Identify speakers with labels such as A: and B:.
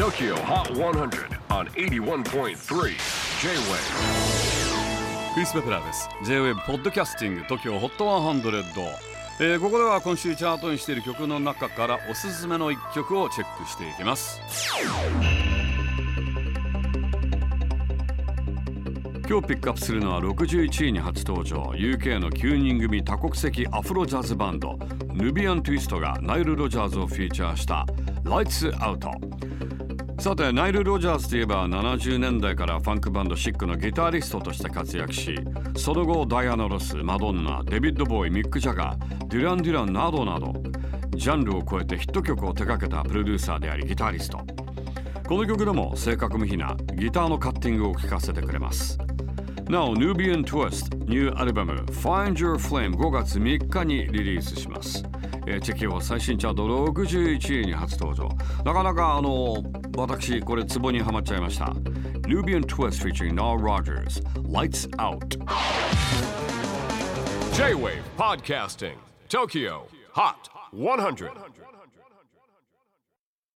A: TOKYO HOT 100 on 81.3 J-WAVE
B: クリス・ベプラーです。J-WAVE ポッドキャスティング TOKYO HOT 100、えーここでは今週チャートにしている曲の中からおすすめの一曲をチェックしていきます。今日ピックアップするのは61位に初登場。UK の9人組多国籍アフロジャズバンド。ヌビアン・トゥイストがナイル・ロジャーズをフィーチャーした。Lights Out さてナイル・ロジャーズといえば70年代からファンクバンドシックのギタリストとして活躍しその後ダイアナ・ロスマドンナデビッド・ボーイミック・ジャガーデュラン・デュランなどなどジャンルを超えてヒット曲を手掛けたプロデューサーでありギタリスト。この曲でも正確無比なギターのカッティングを聴かせてくれます。なお Nubian Twist ニューアルバム Find Your Flame 5月3日にリリースします、えーチェキオ最新チャート61位に初登場なかなかあの私これツボにはまっちゃいました Nubian Twist featuring Nile Rodgers Lights Out
A: J-WAVE PODCASTING TOKYO HOT 100